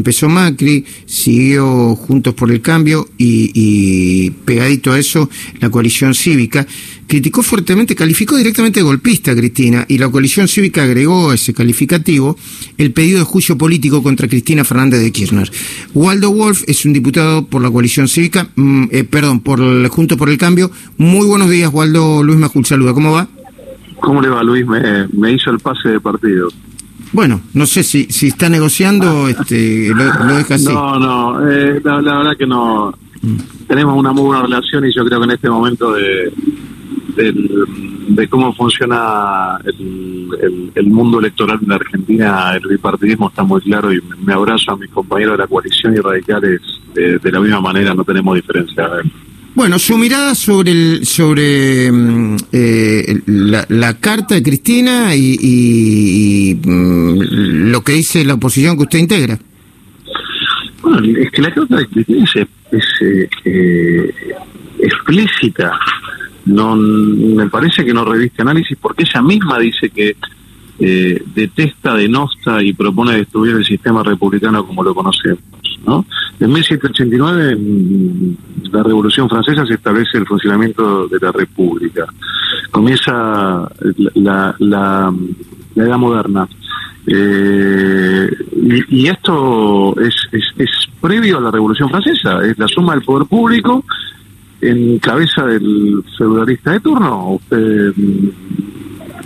empezó Macri, siguió Juntos por el Cambio y, pegadito a eso la coalición cívica. Criticó fuertemente, calificó directamente golpista a Cristina y la coalición cívica agregó a ese calificativo el pedido de juicio político contra Cristina Fernández de Kirchner. Waldo Wolf es un diputado por la coalición cívica, mm, eh, perdón, por el Juntos por el Cambio. Muy buenos días, Waldo. Luis Majul, saluda. ¿Cómo va? ¿Cómo le va, Luis? Me, hizo el pase de partido. Bueno, no sé si, si está negociando, este, lo, deja así. No, no, eh, la, verdad que no. Mm. Tenemos una muy buena relación y yo creo que en este momento de, de, cómo funciona el, mundo electoral en la Argentina, el bipartidismo está muy claro y me abrazo a mis compañeros de la coalición y radicales de, de la misma manera, no tenemos diferencia. Bueno, su mirada sobre el, sobre mm, eh, la, carta de Cristina y, mm, lo que dice la oposición que usted integra. Bueno, es que la carta de Cristina es, eh, explícita. No, me parece que no reviste análisis porque ella misma dice que eh, detesta, denosta y propone destruir el sistema republicano como lo conocemos. ¿no? En 1789, mm, la Revolución Francesa se establece el funcionamiento de la República. Comienza la, la, Edad Moderna. Eh, y, esto es, es, previo a la Revolución Francesa, es la suma del poder público en cabeza del feudalista de turno. Usted mm,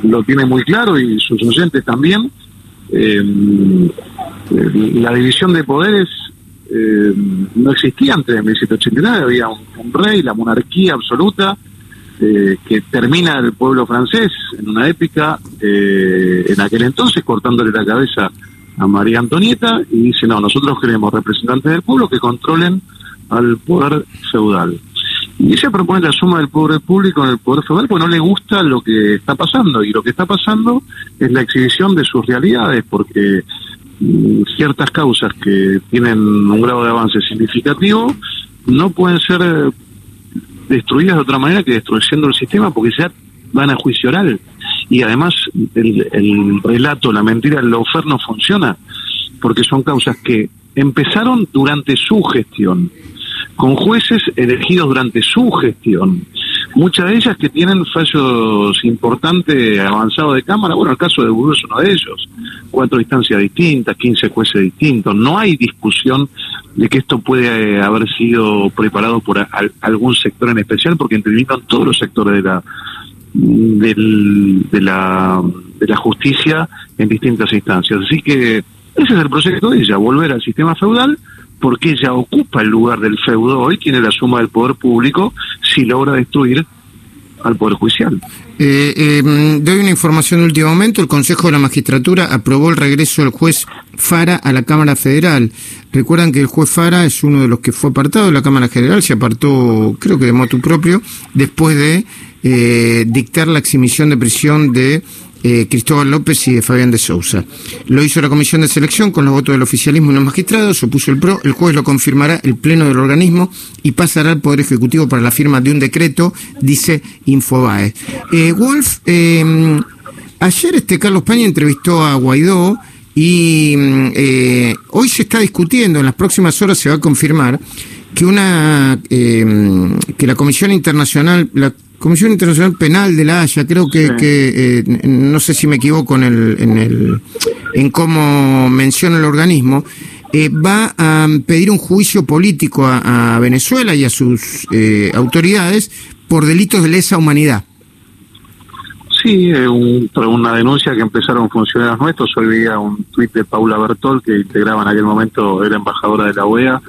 lo tiene muy claro y sus oyentes también. Eh, la división de poderes eh, no existía antes de 1789, había un, rey, la monarquía absoluta, eh, que termina el pueblo francés en una épica, eh, en aquel entonces, cortándole la cabeza a María Antonieta, y dice, no, nosotros queremos representantes del pueblo que controlen al poder feudal. Y ella propone la suma del poder público en el poder feudal porque no le gusta lo que está pasando. Y lo que está pasando es la exhibición de sus realidades, porque ciertas causas que tienen un grado de avance significativo no pueden ser eh, destruidas de otra manera que destruyendo el sistema porque ya van a juicio oral y además el, el relato, la mentira, el lawfare no funciona porque son causas que empezaron durante su gestión con jueces elegidos durante su gestión muchas de ellas que tienen fallos importantes avanzados de Cámara. Bueno, el caso de Vudú es uno de ellos. Cuatro instancias distintas, 15 jueces distintos. No hay discusión de que esto puede haber sido preparado por algún sector en especial, porque intervinieron todos los sectores de la, de la de la justicia en distintas instancias. Así que ese es el proyecto de ella, volver al sistema feudal porque ella ocupa el lugar del feudo hoy, tiene la suma del poder público, si logra destruir al Poder Judicial. Eh, eh, doy una información de último momento. El Consejo de la Magistratura aprobó el regreso del juez Fara a la Cámara Federal. Recuerdan que el juez Fara es uno de los que fue apartado de la Cámara General, se apartó, creo que de motu propio, después de eh, dictar la exhibición de prisión de eh, Cristóbal López y de Fabián de Sousa. Lo hizo la comisión de selección con los votos del oficialismo y los magistrados, opuso el PRO, el juez lo confirmará el pleno del organismo y pasará al Poder Ejecutivo para la firma de un decreto, dice Infobae. Eh, Wolf, eh, ayer este Carlos Paña entrevistó a Guaidó y hoy se está discutiendo, en las próximas horas se va a confirmar que una que la Comisión Internacional, Comisión Internacional Penal de la Haya, creo que, que eh, no sé si me equivoco en el, en el, en cómo menciona el organismo, eh, va a pedir un juicio político a, Venezuela y a sus eh, autoridades por delitos de lesa humanidad. Sí, un, una denuncia que empezaron funcionarios nuestros. Hoy veía un tuit de Paula Bertol, que integraba en aquel momento, era embajadora de la OEA,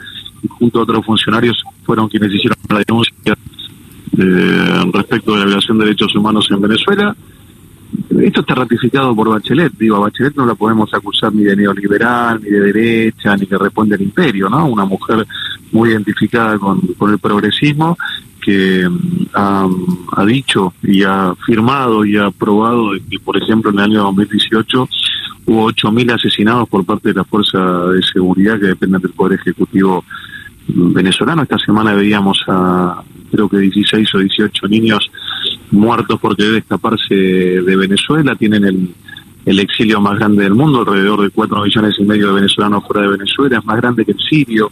y junto a otros funcionarios fueron quienes hicieron la denuncia eh, respecto de la violación de derechos humanos en Venezuela. Esto está ratificado por Bachelet. Digo, a Bachelet no la podemos acusar ni de neoliberal, ni de derecha, ni que responde al imperio, ¿no? Una mujer muy identificada con, el progresismo que mm, ha, dicho y ha firmado y ha aprobado que, por ejemplo, en el año 2018 hubo 8.000 asesinados por parte de la fuerza de seguridad que dependen del Poder Ejecutivo venezolano. Esta semana veíamos a creo que 16 o 18 niños muertos porque debe escaparse de Venezuela. Tienen el, el exilio más grande del mundo, alrededor de 4 millones y medio de venezolanos fuera de Venezuela, es más grande que el sirio.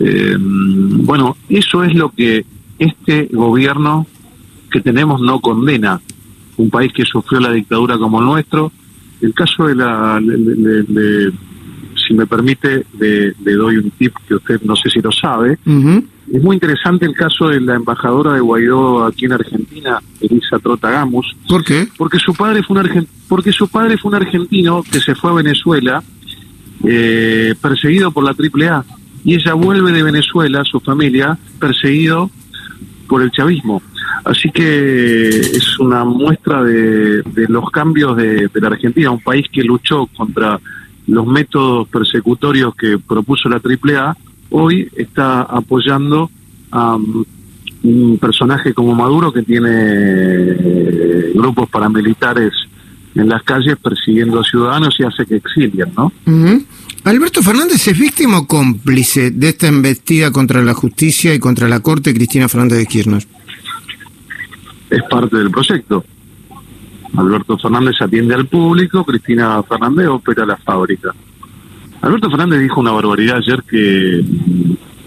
Eh, bueno, eso es lo que este gobierno que tenemos no condena. Un país que sufrió la dictadura como el nuestro. El caso de la, si me permite, le, doy un tip que usted no sé si lo sabe. Es muy interesante el caso de la embajadora de Guaidó aquí en Argentina, Elisa Trotagamus. ¿Por qué? Porque su padre fue un porque su padre fue un argentino que se fue a Venezuela eh, perseguido por la AAA y ella vuelve de Venezuela, su familia, perseguido por el chavismo. Así que es una muestra de, los cambios de, de, la Argentina, un país que luchó contra los métodos persecutorios que propuso la AAA hoy está apoyando a um, un personaje como Maduro que tiene eh, grupos paramilitares en las calles persiguiendo a ciudadanos y hace que exilien, ¿no? Alberto Fernández es víctima o cómplice de esta embestida contra la justicia y contra la corte Cristina Fernández de Kirchner. Es parte del proyecto. Alberto Fernández atiende al público, Cristina Fernández opera la fábrica. Alberto Fernández dijo una barbaridad ayer que,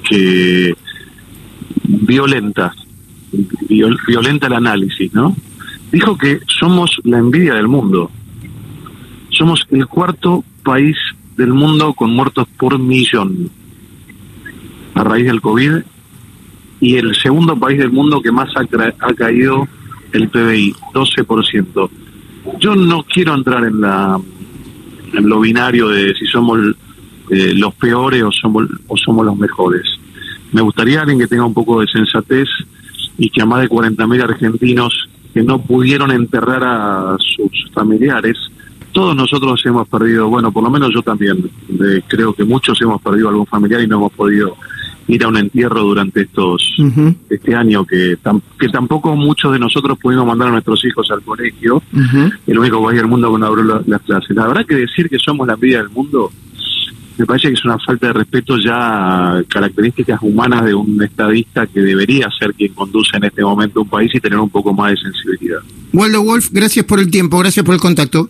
que violenta, violenta el análisis, ¿no? Dijo que somos la envidia del mundo. Somos el cuarto país del mundo con muertos por millón a raíz del COVID y el segundo país del mundo que más ha, ha caído el PBI, 12%. Yo no quiero entrar en la en lo binario de si somos eh, los peores o somos, o somos los mejores. Me gustaría alguien que tenga un poco de sensatez y que a más de 40.000 argentinos que no pudieron enterrar a sus familiares, todos nosotros hemos perdido, bueno, por lo menos yo también, creo que muchos hemos perdido algún familiar y no hemos podido ir a un entierro durante estos este año que que tampoco muchos de nosotros pudimos mandar a nuestros hijos al colegio el único país del mundo que no abrió las clases la verdad que decir que somos la vida del mundo me parece que es una falta de respeto ya características humanas de un estadista que debería ser quien conduce en este momento un país y tener un poco más de sensibilidad. Waldo Wolf, gracias por el tiempo, gracias por el contacto.